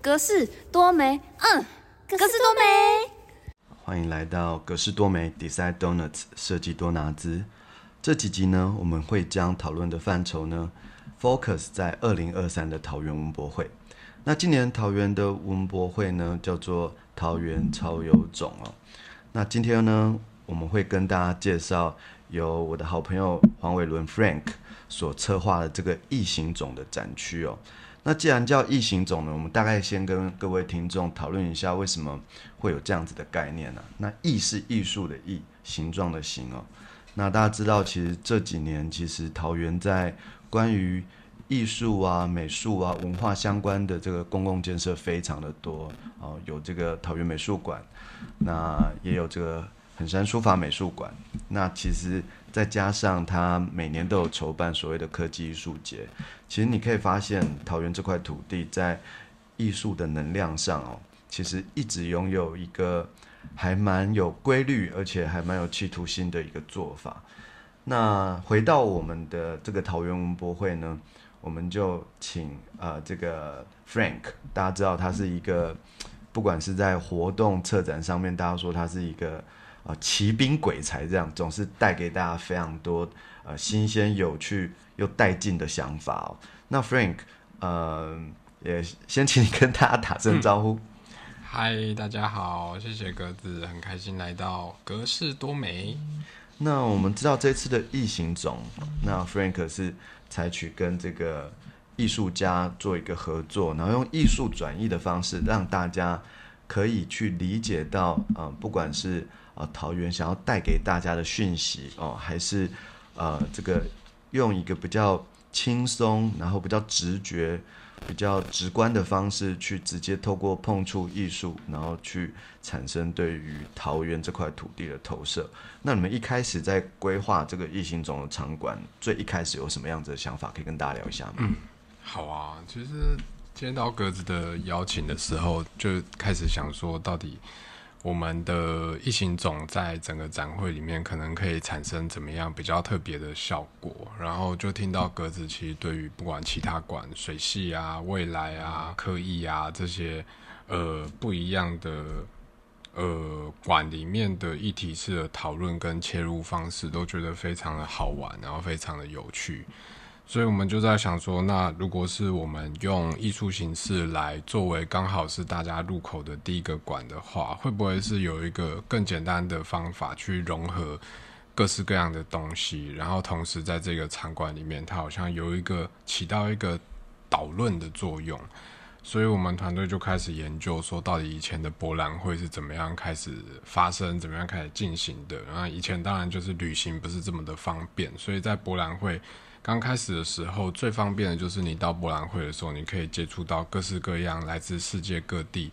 格式多美，嗯，格式多美。欢迎来到格式多美 Design Donuts 设计多拿兹。这几集呢，我们会将讨论的范畴呢，focus 在二零二三的桃园文博会。那今年桃园的文博会呢，叫做桃园超有种哦。那今天呢，我们会跟大家介绍由我的好朋友黄伟伦 Frank 所策划的这个异形种的展区哦。那既然叫异形种呢，我们大概先跟各位听众讨论一下为什么会有这样子的概念呢？那异是艺术的异，形状的形哦。那大家知道，其实这几年其实桃园在关于艺术啊、美术啊、文化相关的这个公共建设非常的多哦，有这个桃园美术馆，那也有这个衡山书法美术馆。那其实再加上它每年都有筹办所谓的科技艺术节，其实你可以发现桃园这块土地在艺术的能量上哦，其实一直拥有一个还蛮有规律，而且还蛮有企图心的一个做法。那回到我们的这个桃园文博会呢，我们就请呃这个 Frank，大家知道他是一个，不管是在活动策展上面，大家说他是一个呃奇兵鬼才，这样总是带给大家非常多呃新鲜、有趣又带劲的想法哦。那 Frank，呃，也先请你跟大家打声招呼。嗨，大家好，谢谢格子，很开心来到格式多美。那我们知道这次的异形种，那 Frank 是采取跟这个艺术家做一个合作，然后用艺术转译的方式，让大家可以去理解到，呃，不管是呃桃园想要带给大家的讯息哦，还是呃这个用一个比较轻松，然后比较直觉。比较直观的方式去直接透过碰触艺术，然后去产生对于桃园这块土地的投射。那你们一开始在规划这个异形种的场馆，最一开始有什么样子的想法，可以跟大家聊一下吗？嗯，好啊，其实接到格子的邀请的时候，就开始想说，到底。我们的异形种在整个展会里面可能可以产生怎么样比较特别的效果？然后就听到格子其实对于不管其他馆水系啊、未来啊、科艺啊这些呃不一样的呃馆里面的议题式的讨论跟切入方式，都觉得非常的好玩，然后非常的有趣。所以我们就在想说，那如果是我们用艺术形式来作为刚好是大家入口的第一个馆的话，会不会是有一个更简单的方法去融合各式各样的东西，然后同时在这个场馆里面，它好像有一个起到一个导论的作用。所以我们团队就开始研究说，到底以前的博览会是怎么样开始发生，怎么样开始进行的。然后以前当然就是旅行不是这么的方便，所以在博览会。刚开始的时候，最方便的就是你到博览会的时候，你可以接触到各式各样来自世界各地，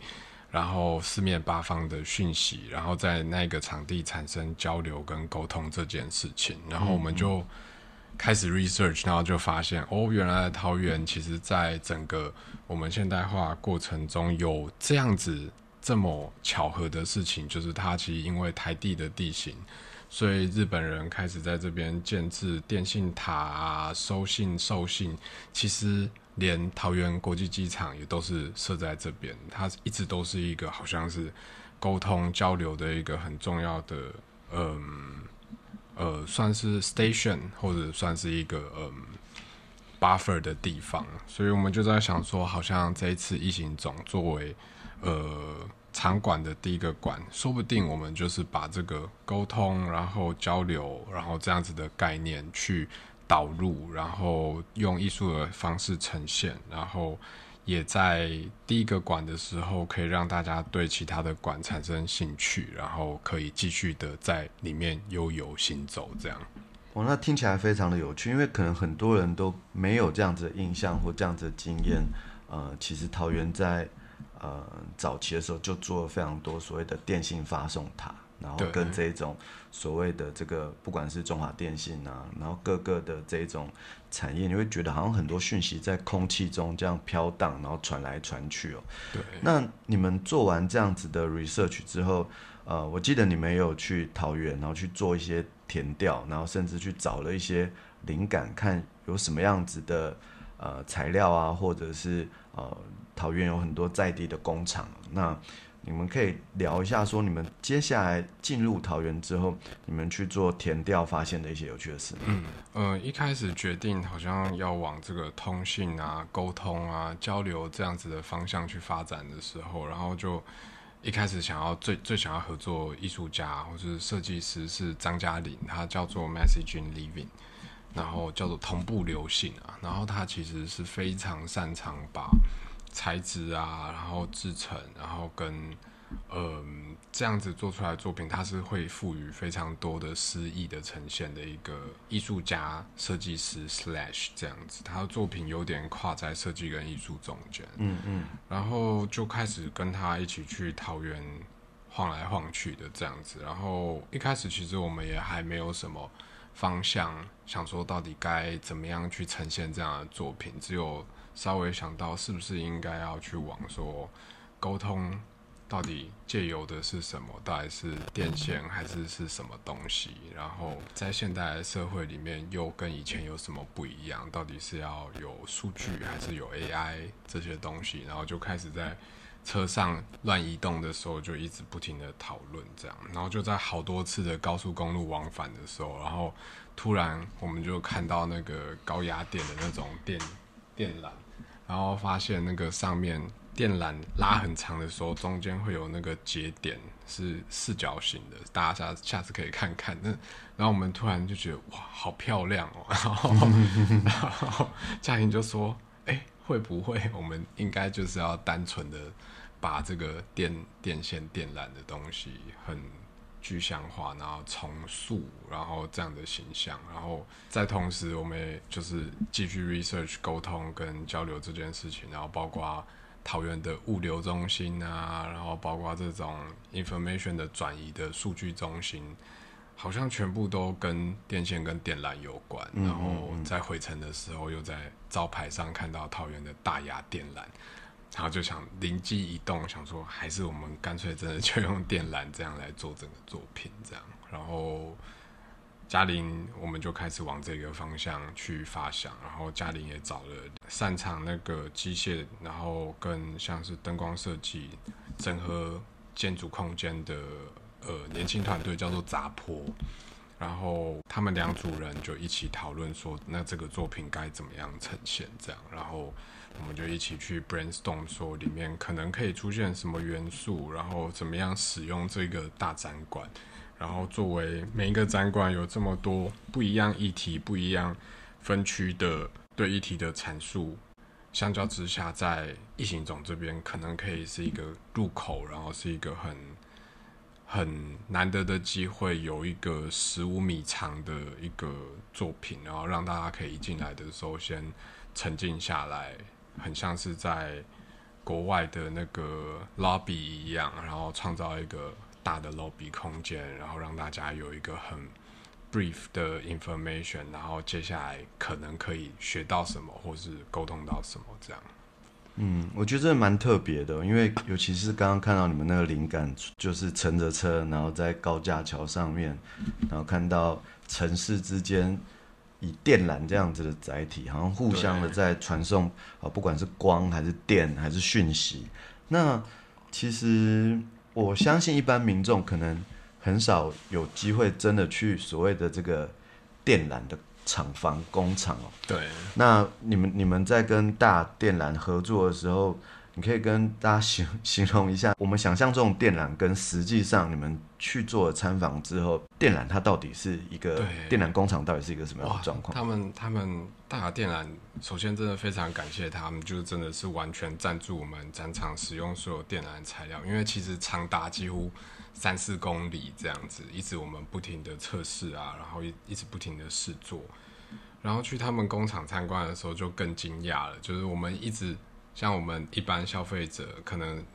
然后四面八方的讯息，然后在那个场地产生交流跟沟通这件事情。然后我们就开始 research，然后就发现，哦，原来桃园其实在整个我们现代化过程中有这样子这么巧合的事情，就是它其实因为台地的地形。所以日本人开始在这边建制电信塔啊，收信授信，其实连桃园国际机场也都是设在这边。它一直都是一个好像是沟通交流的一个很重要的，嗯呃，算是 station 或者算是一个嗯 buffer 的地方。所以我们就在想说，好像这一次疫情总作为呃。场馆的第一个馆，说不定我们就是把这个沟通，然后交流，然后这样子的概念去导入，然后用艺术的方式呈现，然后也在第一个馆的时候，可以让大家对其他的馆产生兴趣，然后可以继续的在里面悠游行走。这样，哇，那听起来非常的有趣，因为可能很多人都没有这样子的印象或这样子的经验。呃，其实桃园在。呃，早期的时候就做了非常多所谓的电信发送塔，然后跟这种所谓的这个不管是中华电信啊，然后各个的这种产业，你会觉得好像很多讯息在空气中这样飘荡，然后传来传去哦。对。那你们做完这样子的 research 之后，呃，我记得你们也有去桃园，然后去做一些填调，然后甚至去找了一些灵感，看有什么样子的呃材料啊，或者是呃桃园有很多在地的工厂，那你们可以聊一下，说你们接下来进入桃园之后，你们去做填调发现的一些有趣的事。嗯，呃，一开始决定好像要往这个通信啊、沟通啊、交流这样子的方向去发展的时候，然后就一开始想要最最想要合作艺术家或是设计师是张嘉玲，他叫做 Messaging Living，然后叫做同步流行啊，然后他其实是非常擅长把材质啊，然后制成，然后跟嗯这样子做出来的作品，它是会赋予非常多的诗意的呈现的一个艺术家、设计师 slash 这样子，他的作品有点跨在设计跟艺术中间，嗯嗯，然后就开始跟他一起去桃园晃来晃去的这样子，然后一开始其实我们也还没有什么方向，想说到底该怎么样去呈现这样的作品，只有。稍微想到是不是应该要去往说沟通，到底借由的是什么？到底是电线还是是什么东西？然后在现代社会里面又跟以前有什么不一样？到底是要有数据还是有 AI 这些东西？然后就开始在车上乱移动的时候就一直不停的讨论这样，然后就在好多次的高速公路往返的时候，然后突然我们就看到那个高压电的那种电电缆。然后发现那个上面电缆拉很长的时候，中间会有那个节点是四角形的，大家下下次可以看看。那然后我们突然就觉得哇，好漂亮哦！然后然后嘉玲就说：“哎，会不会我们应该就是要单纯的把这个电电线电缆的东西很。”具象化，然后重塑，然后这样的形象，然后在同时，我们也就是继续 research 沟通跟交流这件事情，然后包括桃园的物流中心啊，然后包括这种 information 的转移的数据中心，好像全部都跟电线跟电缆有关。然后在回程的时候，又在招牌上看到桃园的大雅电缆。然后就想灵机一动，想说还是我们干脆真的就用电缆这样来做整个作品，这样。然后嘉玲，我们就开始往这个方向去发想。然后嘉玲也找了擅长那个机械，然后跟像是灯光设计、整合建筑空间的呃年轻团队，叫做杂坡。然后他们两组人就一起讨论说，那这个作品该怎么样呈现？这样，然后。我们就一起去 brainstorm，说里面可能可以出现什么元素，然后怎么样使用这个大展馆，然后作为每一个展馆有这么多不一样议题、不一样分区的对议题的阐述，相较之下，在异形种这边可能可以是一个入口，然后是一个很很难得的机会，有一个十五米长的一个作品，然后让大家可以进来的时候先沉浸下来。很像是在国外的那个 lobby 一样，然后创造一个大的 lobby 空间，然后让大家有一个很 brief 的 information，然后接下来可能可以学到什么，或是沟通到什么这样。嗯，我觉得这蛮特别的，因为尤其是刚刚看到你们那个灵感，就是乘着车，然后在高架桥上面，然后看到城市之间。以电缆这样子的载体，好像互相的在传送啊，不管是光还是电还是讯息。那其实我相信一般民众可能很少有机会真的去所谓的这个电缆的厂房工厂哦。对。那你们你们在跟大电缆合作的时候。你可以跟大家形形容一下，我们想象这种电缆跟实际上你们去做参访之后，电缆它到底是一个电缆工厂，到底是一个什么样的状况？他们他们大电缆，首先真的非常感谢他们，就是真的是完全赞助我们展场使用所有电缆材料，因为其实长达几乎三四公里这样子，一直我们不停的测试啊，然后一一直不停的试做，然后去他们工厂参观的时候就更惊讶了，就是我们一直。像我们一般消费者，可能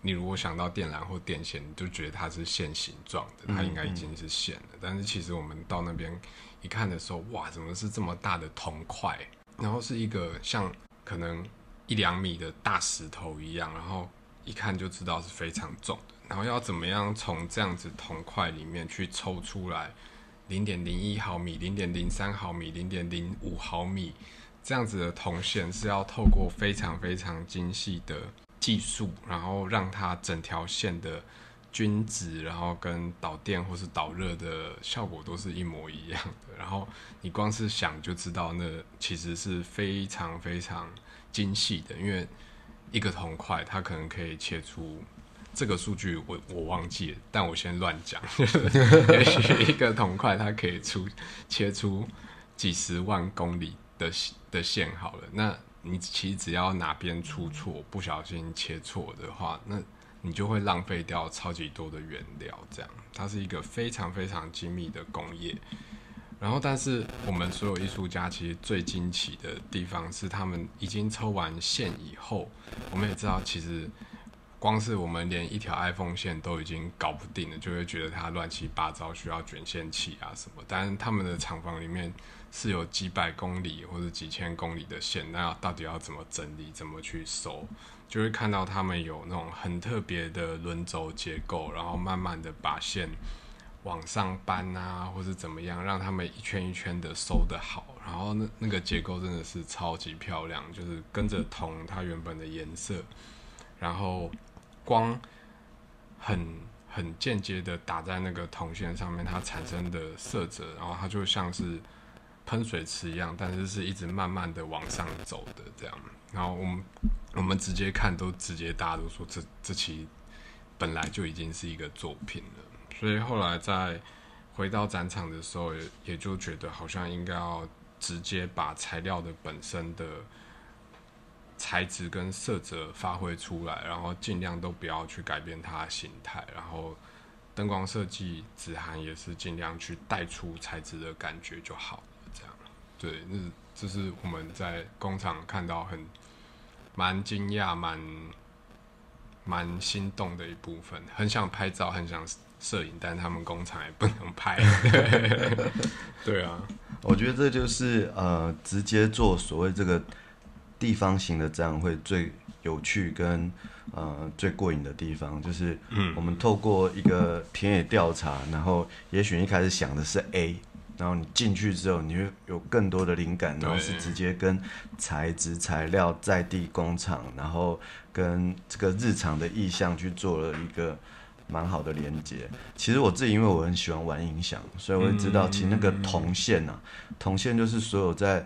你如果想到电缆或电线，你就觉得它是线形状的，它应该已经是线了。但是其实我们到那边一看的时候，哇，怎么是这么大的铜块？然后是一个像可能一两米的大石头一样，然后一看就知道是非常重的。然后要怎么样从这样子铜块里面去抽出来零点零一毫米、零点零三毫米、零点零五毫米？这样子的铜线是要透过非常非常精细的技术，然后让它整条线的均值，然后跟导电或是导热的效果都是一模一样的。然后你光是想就知道，那其实是非常非常精细的，因为一个铜块它可能可以切出这个数据，我我忘记了，但我先乱讲，也许一个铜块它可以出切出几十万公里的的线好了，那你其实只要哪边出错，不小心切错的话，那你就会浪费掉超级多的原料。这样，它是一个非常非常精密的工业。然后，但是我们所有艺术家其实最惊奇的地方是，他们已经抽完线以后，我们也知道，其实光是我们连一条 iPhone 线都已经搞不定了，就会觉得它乱七八糟，需要卷线器啊什么。但是他们的厂房里面是有几百公里或者几千公里的线，那到底要怎么整理、怎么去收？就会看到他们有那种很特别的轮轴结构，然后慢慢的把线。往上搬啊，或是怎么样，让他们一圈一圈的收的好，然后那那个结构真的是超级漂亮，就是跟着铜它原本的颜色，然后光很很间接的打在那个铜线上面，它产生的色泽，然后它就像是喷水池一样，但是是一直慢慢的往上走的这样，然后我们我们直接看都直接大家都说这这期本来就已经是一个作品了。所以后来在回到展场的时候，也也就觉得好像应该要直接把材料的本身的材质跟色泽发挥出来，然后尽量都不要去改变它的形态，然后灯光设计、紫涵也是尽量去带出材质的感觉就好。对，那这是我们在工厂看到很蛮惊讶、蛮蛮心动的一部分，很想拍照，很想。摄影，但他们工厂也不能拍。对啊，我觉得这就是呃，直接做所谓这个地方型的展览会最有趣跟呃最过瘾的地方，就是我们透过一个田野调查，然后也许一开始想的是 A，然后你进去之后，你会有更多的灵感，然后是直接跟材质、材料、在地工厂，然后跟这个日常的意向去做了一个。蛮好的连接。其实我自己因为我很喜欢玩音响，所以我会知道，其实那个铜线呐，铜线就是所有在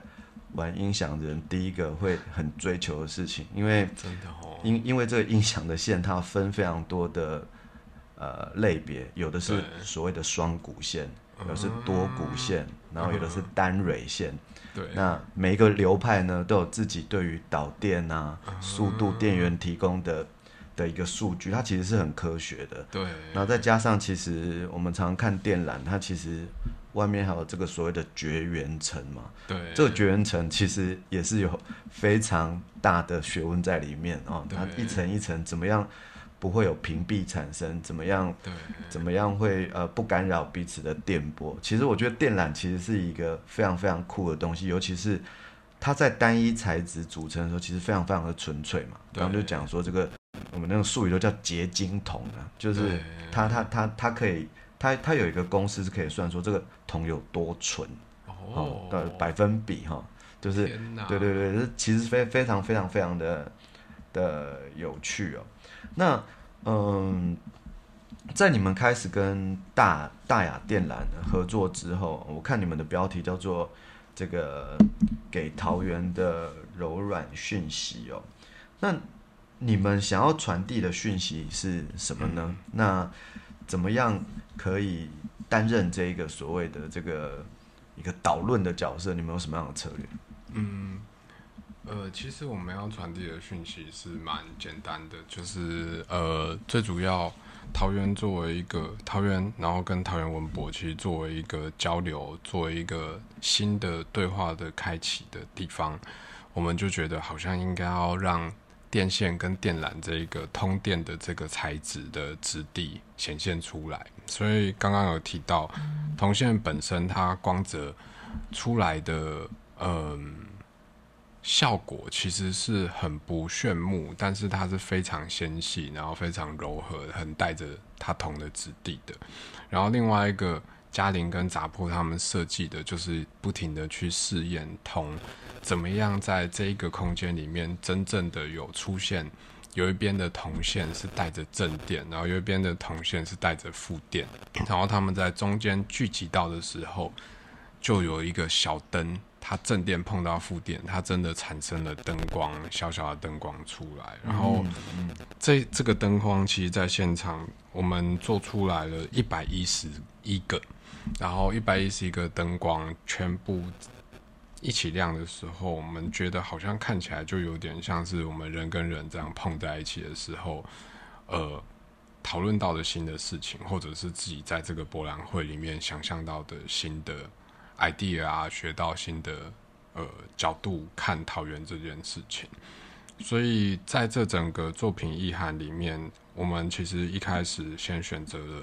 玩音响的人第一个会很追求的事情。因为真的哦，因因为这个音响的线它分非常多的呃类别，有的是所谓的双股线，有的是多股线，然后有的是单蕊线。对，那每一个流派呢都有自己对于导电啊、速度、电源提供的。的一个数据，它其实是很科学的。对，然后再加上，其实我们常看电缆，它其实外面还有这个所谓的绝缘层嘛。对，这个绝缘层其实也是有非常大的学问在里面哦。它一层一层怎么样不会有屏蔽产生？怎么样？对，怎么样会呃不干扰彼此的电波？其实我觉得电缆其实是一个非常非常酷的东西，尤其是它在单一材质组成的时候，其实非常非常的纯粹嘛。然后就讲说这个。我们那个术语都叫结晶铜啊，就是它它它它可以，它它有一个公式是可以算说这个铜有多纯哦的百分比哈，就是对对对，这其实非非常非常非常的的有趣哦。那嗯，在你们开始跟大大雅电缆合作之后，我看你们的标题叫做这个给桃园的柔软讯息哦，那。你们想要传递的讯息是什么呢？那怎么样可以担任这一个所谓的这个一个导论的角色？你们有什么样的策略？嗯，呃，其实我们要传递的讯息是蛮简单的，就是呃，最主要桃园作为一个桃园，然后跟桃园文博其实作为一个交流，作为一个新的对话的开启的地方，我们就觉得好像应该要让。电线跟电缆这一个通电的这个材质的质地显现出来，所以刚刚有提到铜线本身它光泽出来的嗯效果其实是很不炫目，但是它是非常纤细，然后非常柔和，很带着它铜的质地的。然后另外一个嘉玲跟杂铺他们设计的就是不停的去试验铜。怎么样在这一个空间里面真正的有出现，有一边的铜线是带着正电，然后有一边的铜线是带着负电，然后他们在中间聚集到的时候，就有一个小灯，它正电碰到负电，它真的产生了灯光，小小的灯光出来，然后这这个灯光其实在现场我们做出来了一百一十一个。然后一百一十一个灯光全部一起亮的时候，我们觉得好像看起来就有点像是我们人跟人这样碰在一起的时候，呃，讨论到的新的事情，或者是自己在这个博览会里面想象到的新的 idea 啊，学到新的呃角度看桃园这件事情。所以在这整个作品意涵里面，我们其实一开始先选择了。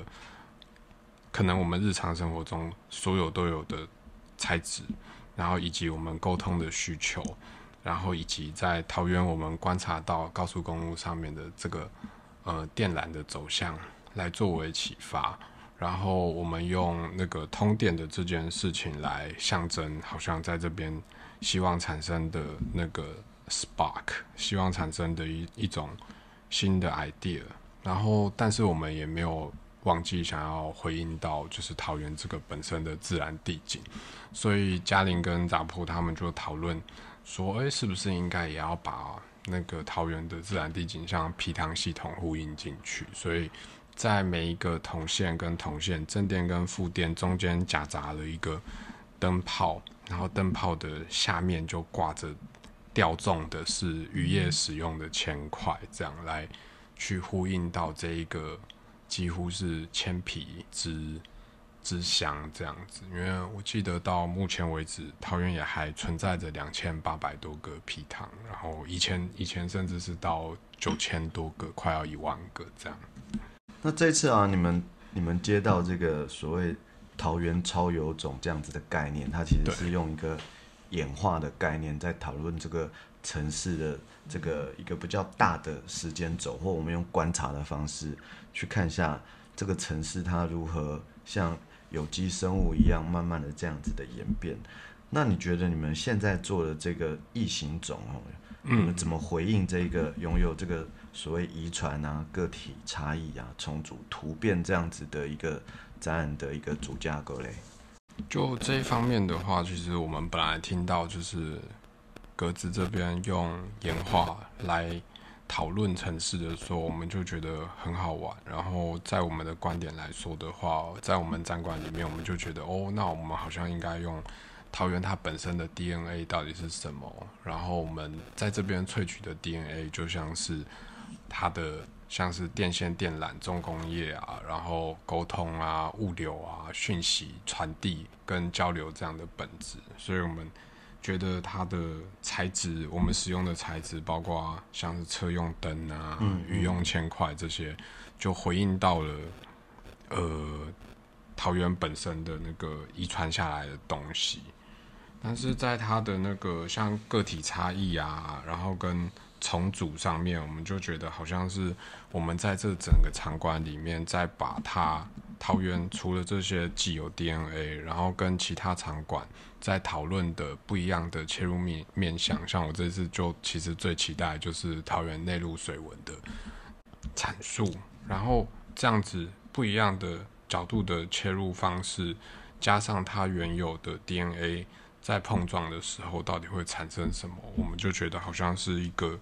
可能我们日常生活中所有都有的材质，然后以及我们沟通的需求，然后以及在桃园我们观察到高速公路上面的这个呃电缆的走向来作为启发，然后我们用那个通电的这件事情来象征，好像在这边希望产生的那个 spark，希望产生的一一种新的 idea，然后但是我们也没有。忘记想要回应到，就是桃园这个本身的自然地景，所以嘉玲跟杂铺他们就讨论说，哎，是不是应该也要把那个桃园的自然地景像皮塘系统呼应进去？所以在每一个铜线跟铜线正电跟负电中间夹杂了一个灯泡，然后灯泡的下面就挂着吊重的是渔业使用的铅块，这样来去呼应到这一个。几乎是铅皮之之乡这样子，因为我记得到目前为止，桃园也还存在着两千八百多个皮塘，然后以前以前甚至是到九千多个，快要一万个这样。那这次啊，你们你们接到这个所谓桃园超有种这样子的概念，它其实是用一个演化的概念在讨论这个城市的这个一个比较大的时间轴，或我们用观察的方式。去看一下这个城市它如何像有机生物一样慢慢的这样子的演变。那你觉得你们现在做的这个异形种哦，你们怎么回应这个拥有这个所谓遗传啊、个体差异啊、重组突变这样子的一个展览的一个主架构嘞？就这一方面的话，其实我们本来听到就是格子这边用演化来。讨论城市的时候，我们就觉得很好玩。然后在我们的观点来说的话，在我们展馆里面，我们就觉得哦，那我们好像应该用桃园它本身的 DNA 到底是什么？然后我们在这边萃取的 DNA 就像是它的像是电线电缆、重工业啊，然后沟通啊、物流啊、讯息传递跟交流这样的本质。所以我们。觉得它的材质，我们使用的材质，包括像是车用灯啊、雨用铅块这些，就回应到了呃桃园本身的那个遗传下来的东西。但是在它的那个像个体差异啊，然后跟重组上面，我们就觉得好像是我们在这整个场馆里面，再把它桃园除了这些既有 DNA，然后跟其他场馆。在讨论的不一样的切入面面向，像我这次就其实最期待就是桃园内陆水文的阐述，然后这样子不一样的角度的切入方式，加上它原有的 DNA 在碰撞的时候，到底会产生什么？我们就觉得好像是一个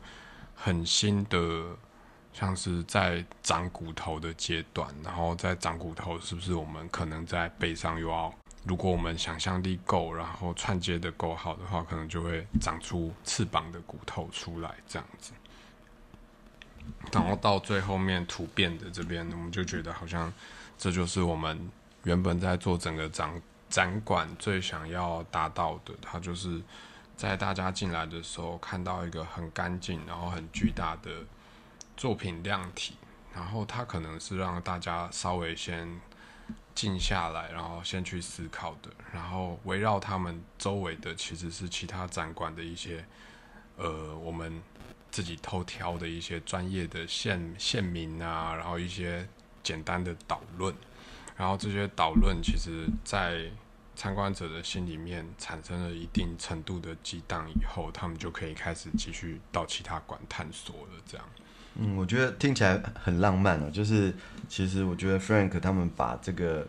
很新的，像是在长骨头的阶段，然后在长骨头，是不是我们可能在背上又要？如果我们想象力够，然后串接的够好的话，可能就会长出翅膀的骨头出来，这样子。然后到最后面突变的这边，我们就觉得好像这就是我们原本在做整个长展馆最想要达到的。它就是在大家进来的时候看到一个很干净，然后很巨大的作品量体，然后它可能是让大家稍微先。静下来，然后先去思考的，然后围绕他们周围的其实是其他展馆的一些，呃，我们自己偷挑的一些专业的县县民啊，然后一些简单的导论，然后这些导论其实在参观者的心里面产生了一定程度的激荡以后，他们就可以开始继续到其他馆探索了。这样，嗯，我觉得听起来很浪漫哦。就是其实我觉得 Frank 他们把这个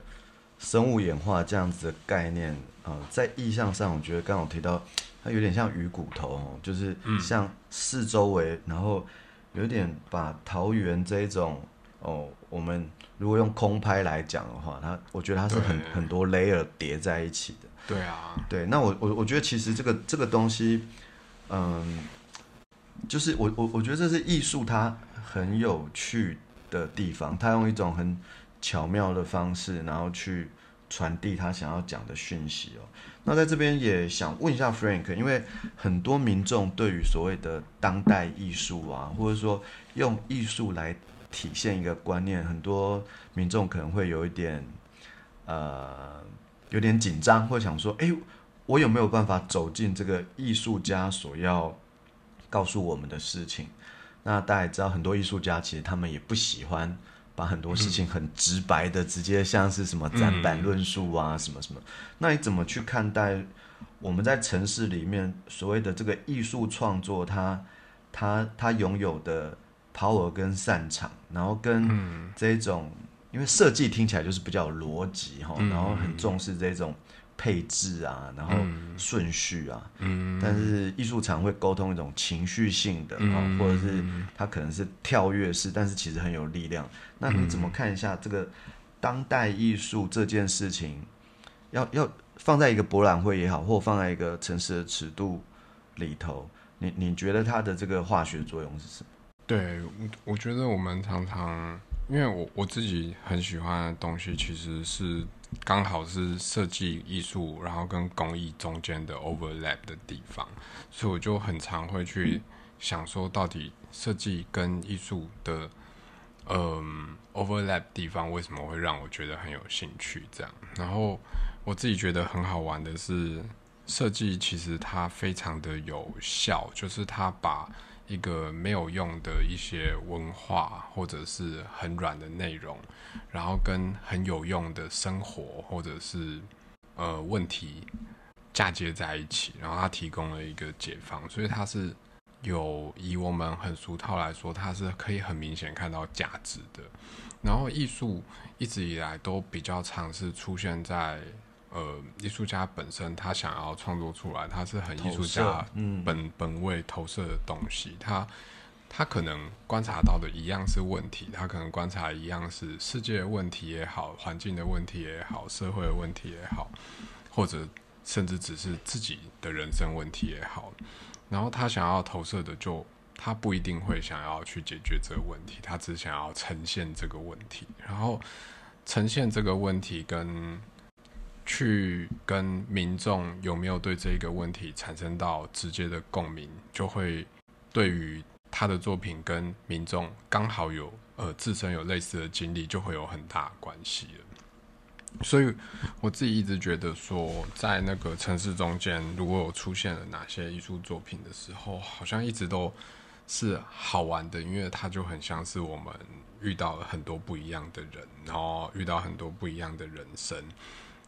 生物演化这样子的概念，呃，在意象上，我觉得刚好提到它有点像鱼骨头哦，就是像四周围，然后有点把桃园这一种哦，我们。如果用空拍来讲的话，它我觉得它是很很多 layer 叠在一起的。对啊，对。那我我我觉得其实这个这个东西，嗯，就是我我我觉得这是艺术它很有趣的地方，它用一种很巧妙的方式，然后去传递他想要讲的讯息哦。那在这边也想问一下 Frank，因为很多民众对于所谓的当代艺术啊，或者说用艺术来体现一个观念，很多民众可能会有一点，呃，有点紧张，或想说，哎，我有没有办法走进这个艺术家所要告诉我们的事情？那大家也知道，很多艺术家其实他们也不喜欢把很多事情很直白的，直接像是什么展板论述啊，什么什么。那你怎么去看待我们在城市里面所谓的这个艺术创作，它它它拥有的？power 跟擅长，然后跟这种，因为设计听起来就是比较有逻辑哈，然后很重视这种配置啊，然后顺序啊，嗯但是艺术场会沟通一种情绪性的啊，或者是它可能是跳跃式，但是其实很有力量。那你怎么看一下这个当代艺术这件事情？要要放在一个博览会也好，或放在一个城市的尺度里头，你你觉得它的这个化学作用是什么？对，我觉得我们常常，因为我我自己很喜欢的东西，其实是刚好是设计艺术，然后跟工艺中间的 overlap 的地方，所以我就很常会去想说，到底设计跟艺术的嗯 overlap 地方为什么会让我觉得很有兴趣？这样，然后我自己觉得很好玩的是，设计其实它非常的有效，就是它把一个没有用的一些文化，或者是很软的内容，然后跟很有用的生活，或者是呃问题嫁接在一起，然后它提供了一个解放，所以它是有以我们很俗套来说，它是可以很明显看到价值的。然后艺术一直以来都比较尝试出现在。呃，艺术家本身他想要创作出来，他是很艺术家本本位投射的东西。他他可能观察到的一样是问题，他可能观察一样是世界的问题也好，环境的问题也好，社会的问题也好，或者甚至只是自己的人生问题也好。然后他想要投射的，就他不一定会想要去解决这个问题，他只想要呈现这个问题。然后呈现这个问题跟。去跟民众有没有对这个问题产生到直接的共鸣，就会对于他的作品跟民众刚好有呃自身有类似的经历，就会有很大关系了。所以我自己一直觉得说，在那个城市中间，如果有出现了哪些艺术作品的时候，好像一直都是好玩的，因为它就很像是我们遇到了很多不一样的人，然后遇到很多不一样的人生。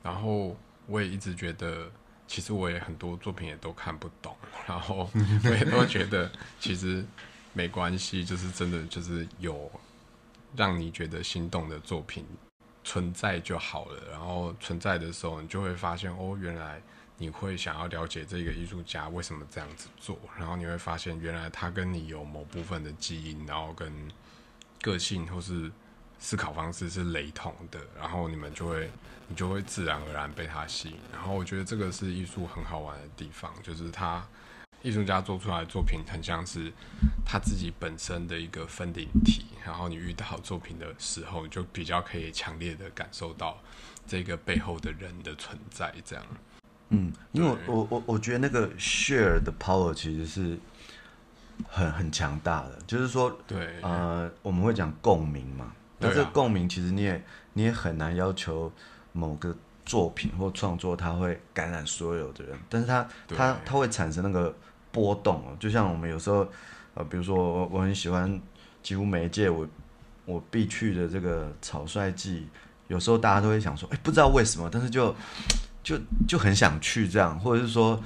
然后我也一直觉得，其实我也很多作品也都看不懂，然后我也都觉得其实没关系，就是真的就是有让你觉得心动的作品存在就好了。然后存在的时候，你就会发现哦，原来你会想要了解这个艺术家为什么这样子做，然后你会发现原来他跟你有某部分的基因，然后跟个性或是。思考方式是雷同的，然后你们就会，你就会自然而然被他吸引。然后我觉得这个是艺术很好玩的地方，就是他艺术家做出来的作品很像是他自己本身的一个分灵体。然后你遇到作品的时候，就比较可以强烈的感受到这个背后的人的存在。这样，嗯，因为我我我觉得那个 share 的 power 其实是很很强大的，就是说，对，呃，我们会讲共鸣嘛。那这个共鸣，其实你也你也很难要求某个作品或创作，它会感染所有的人，但是它它它会产生那个波动哦，就像我们有时候呃，比如说我我很喜欢几乎每一届我我必去的这个草率季，有时候大家都会想说，哎，不知道为什么，但是就就就很想去这样，或者是说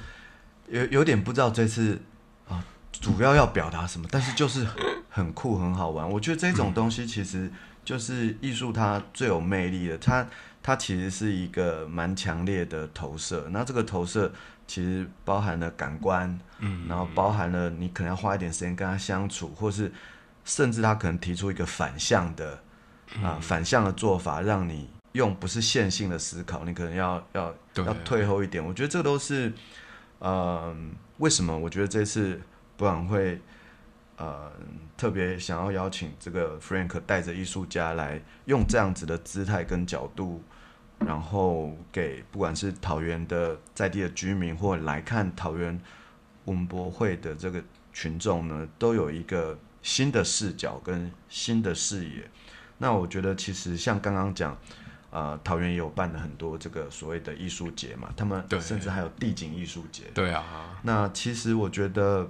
有有点不知道这次啊主要要表达什么，但是就是很酷很好玩。我觉得这种东西其实就是艺术它最有魅力的，它它其实是一个蛮强烈的投射。那这个投射其实包含了感官，嗯，然后包含了你可能要花一点时间跟他相处，或是甚至他可能提出一个反向的啊反向的做法，让你用不是线性的思考，你可能要要要退后一点。我觉得这都是呃为什么？我觉得这次博览会呃特别想要邀请这个 Frank 带着艺术家来用这样子的姿态跟角度。然后给不管是桃园的在地的居民，或来看桃园文博会的这个群众呢，都有一个新的视角跟新的视野。那我觉得其实像刚刚讲，呃，桃园也有办了很多这个所谓的艺术节嘛，他们甚至还有地景艺术节。对啊，那其实我觉得，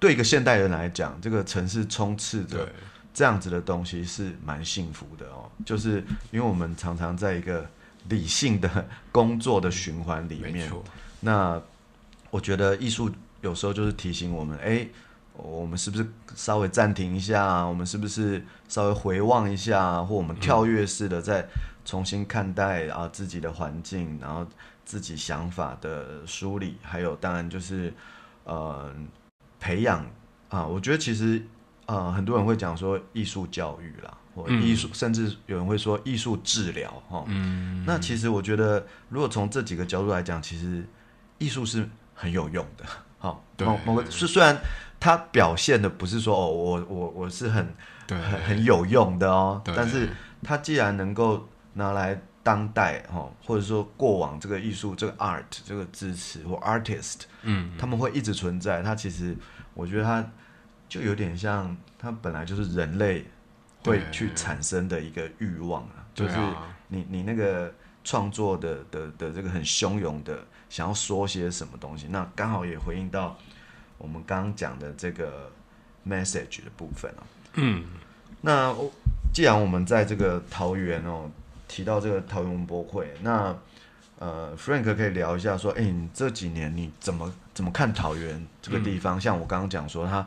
对一个现代人来讲，这个城市充斥着，这样子的东西是蛮幸福的哦，就是因为我们常常在一个理性的工作的循环里面，那我觉得艺术有时候就是提醒我们，哎，我们是不是稍微暂停一下？我们是不是稍微回望一下，或我们跳跃式的再重新看待啊自己的环境，然后自己想法的梳理，还有当然就是呃培养啊，我觉得其实呃很多人会讲说艺术教育啦，或嗯。艺术，甚至有人会说艺术治疗哈。嗯，那其实我觉得，如果从这几个角度来讲，其实艺术是很有用的。好，某某个是虽然它表现的不是说哦，我我我是很对。很很有用的哦，对。但是它既然能够拿来当代哦，或者说过往这个艺术这个 art 这个支持或 artist，嗯，他们会一直存在。它其实我觉得它就有点像，它本来就是人类会去产生的一个欲望啊，就是你你那个创作的的的这个很汹涌的想要说些什么东西，那刚好也回应到我们刚刚讲的这个 message 的部分啊。嗯，那我既然我们在这个桃园哦提到这个桃园文博会，那呃 Frank 可以聊一下说，哎、你这几年你怎么怎么看桃园这个地方？像我刚刚讲说，它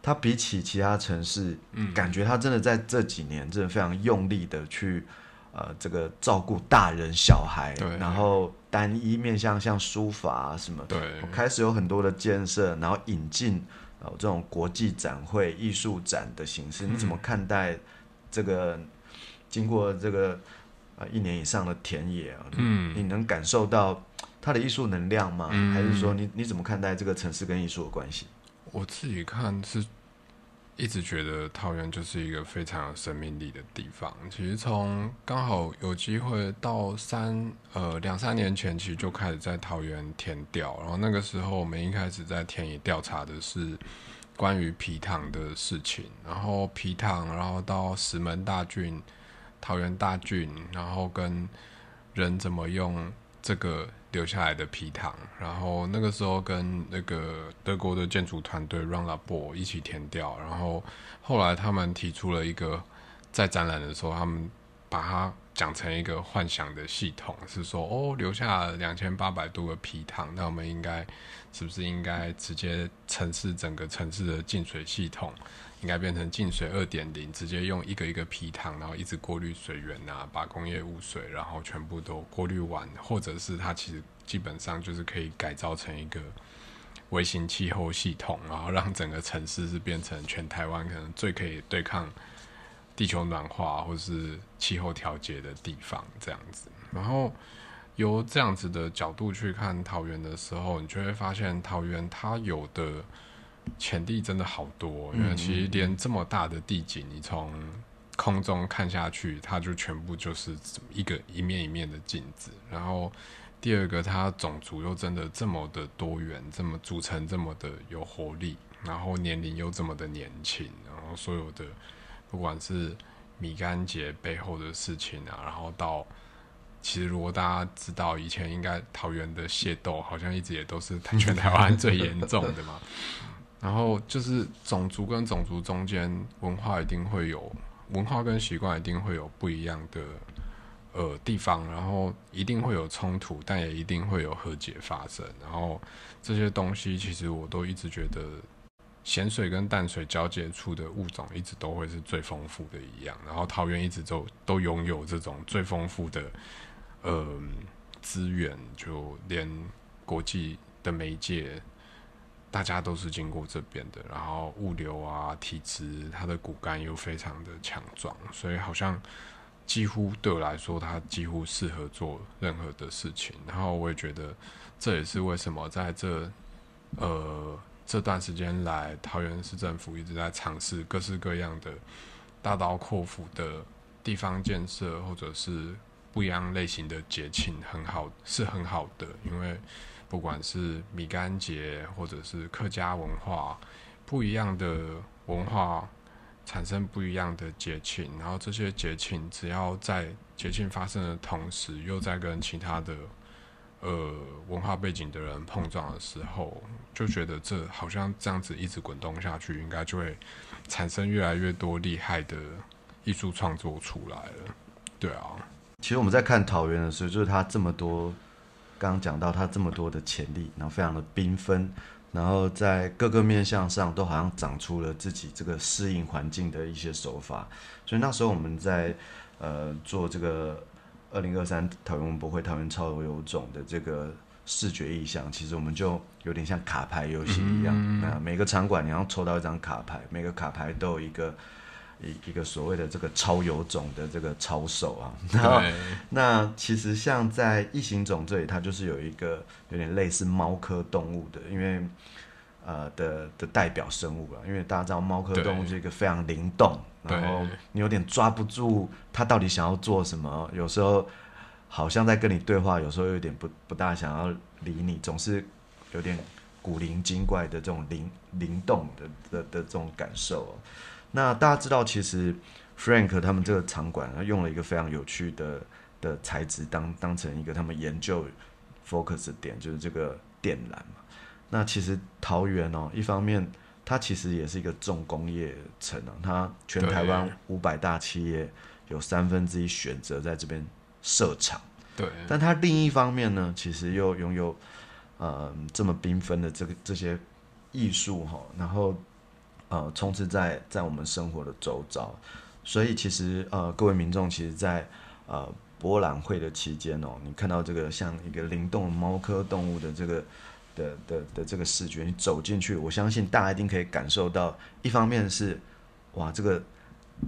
它比起其他城市，嗯。感觉它真的在这几年真的非常用力的去呃这个照顾大人小孩，对。然后单一面向像书法啊什么，对，开始有很多的建设，然后引进呃这种国际展会、艺术展的形式，你怎么看待这个经过这个呃一年以上的田野啊？嗯你能感受到它的艺术能量吗？嗯还是说你你怎么看待这个城市跟艺术的关系？我自己看是一直觉得桃园就是一个非常有生命力的地方。其实从刚好有机会到三呃两三年前，其实就开始在桃园填调，然后那个时候我们一开始在田野调查的是关于皮糖的事情，然后皮糖，然后到石门大郡、桃园大郡，然后跟人怎么用这个留下来的皮糖，然后那个时候跟那个德国的建筑团队 Run l a b o 一起填掉，然后后来他们提出了一个在展览的时候，他们把它讲成一个幻想的系统，是说哦留下两千八百多个皮糖，那我们应该是不是应该直接城市整个城市的净水系统？应该变成净水二点零，直接用一个一个皮糖，然后一直过滤水源啊，把工业污水然后全部都过滤完，或者是它其实基本上就是可以改造成一个微型气候系统，然后让整个城市是变成全台湾可能最可以对抗地球暖化或是气候调节的地方这样子。然后由这样子的角度去看桃园的时候，你就会发现桃园它有的潜力真的好多，因为其实连这么大的地景，你从空中看下去，它就全部就是一个一面一面的镜子。然后第二个，它种族又真的这么的多元，这么组成这么的有活力，然后年龄又这么的年轻，然后所有的不管是米干节背后的事情啊，然后到其实如果大家知道以前应该桃园的械斗，好像一直也都是 全台湾最严重的嘛。然后就是种族跟种族中间文化一定会有文化跟习惯一定会有不一样的呃地方，然后一定会有冲突，但也一定会有和解发生。然后这些东西，其实我都一直觉得，咸水跟淡水交界处的物种，一直都会是最丰富的一样。然后桃园一直都都拥有这种最丰富的呃资源，就连国际的媒介。大家都是经过这边的，然后物流啊、体质，它的骨干又非常的强壮，所以好像几乎对我来说，它几乎适合做任何的事情。然后我也觉得，这也是为什么在这呃这段时间来，桃园市政府一直在尝试各式各样的大刀阔斧的地方建设，或者是不一样类型的节庆，很好，是很好的，因为。不管是米干节，或者是客家文化，不一样的文化产生不一样的节庆，然后这些节庆只要在节庆发生的同时，又在跟其他的呃文化背景的人碰撞的时候，就觉得这好像这样子一直滚动下去，应该就会产生越来越多厉害的艺术创作出来了。对啊，其实我们在看桃园的时候，就是它这么多。刚刚讲到它这么多的潜力，然后非常的缤纷，然后在各个面向上都好像长出了自己这个适应环境的一些手法。所以那时候我们在呃做这个二零二三桃园文博会桃园超有种的这个视觉意象，其实我们就有点像卡牌游戏一样，那每个场馆你要抽到一张卡牌，每个卡牌都有一个。一一个所谓的这个超有种的这个超手啊，那那其实像在异形种这里，它就是有一个有点类似猫科动物的，因为呃的的代表生物了，因为大家知道猫科动物是一个非常灵动，然后你有点抓不住他到底想要做什么，有时候好像在跟你对话，有时候有点不不大想要理你，总是有点古灵精怪的这种灵灵动的的的这种感受。那大家知道，其实 Frank 他们这个场馆，他用了一个非常有趣的的材质，当当成一个他们研究 focus 点，就是这个电缆嘛。那其实桃园哦，一方面它其实也是一个重工业城啊，它全台湾五百大企业有三分之一选择在这边设厂。对。但它另一方面呢，其实又拥有呃这么缤纷的这个这些艺术哈，然后。呃，充斥在在我们生活的周遭，所以其实呃，各位民众，其实，在呃博览会的期间哦，你看到这个像一个灵动猫科动物的这个的的的这个视觉，你走进去，我相信大家一定可以感受到，一方面是哇，这个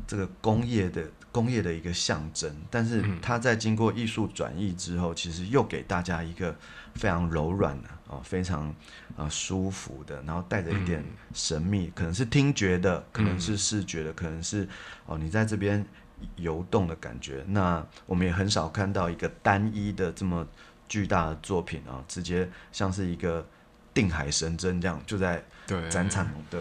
这个工业的工业的一个象征，但是它在经过艺术转译之后，其实又给大家一个非常柔软的。哦，非常啊舒服的，然后带着一点神秘，可能是听觉的，可能是视觉的，可能是哦你在这边游动的感觉。那我们也很少看到一个单一的这么巨大的作品啊，直接像是一个定海神针这样，就在展场的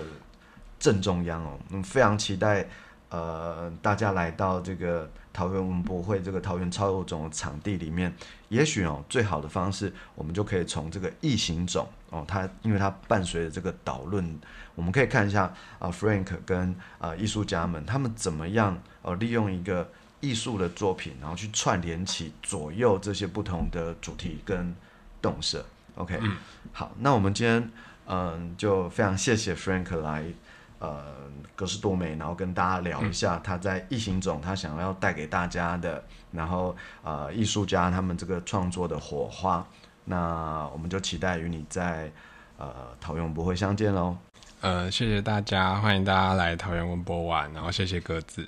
正中央哦。嗯，非常期待呃大家来到这个。桃园文博会这个桃园超有种的场地里面，也许哦，最好的方式，我们就可以从这个异形种哦，它因为它伴随着这个导论，我们可以看一下啊，Frank 跟啊艺术家们他们怎么样哦，利用一个艺术的作品，然后去串联起左右这些不同的主题跟动色。OK，好，那我们今天嗯，就非常谢谢 Frank 来。呃，格式多美，然后跟大家聊一下他在异形种他想要带给大家的，然后呃，艺术家他们这个创作的火花，那我们就期待与你在呃桃园文博会相见喽。呃，谢谢大家，欢迎大家来桃园文博玩，然后谢谢各自。